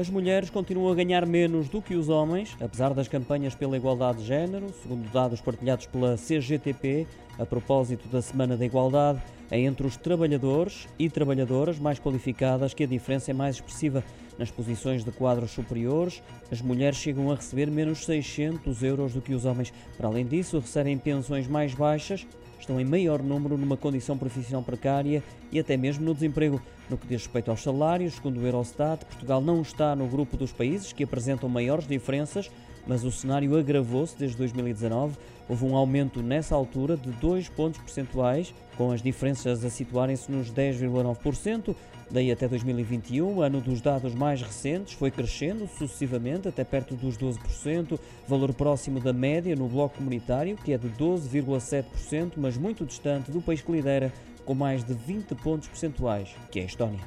As mulheres continuam a ganhar menos do que os homens, apesar das campanhas pela igualdade de género, segundo dados partilhados pela CGTP, a propósito da Semana da Igualdade, é entre os trabalhadores e trabalhadoras mais qualificadas que a diferença é mais expressiva. Nas posições de quadros superiores, as mulheres chegam a receber menos 600 euros do que os homens. Para além disso, recebem pensões mais baixas estão em maior número numa condição profissional precária e até mesmo no desemprego. No que diz respeito aos salários, segundo o Eurostat, Portugal não está no grupo dos países que apresentam maiores diferenças, mas o cenário agravou-se desde 2019. Houve um aumento nessa altura de 2 pontos percentuais, com as diferenças a situarem-se nos 10,9%. Daí até 2021, ano dos dados mais recentes, foi crescendo sucessivamente até perto dos 12%, valor próximo da média no bloco comunitário, que é de 12,7%, mas muito distante do país que lidera, com mais de 20 pontos percentuais, que é a Estónia.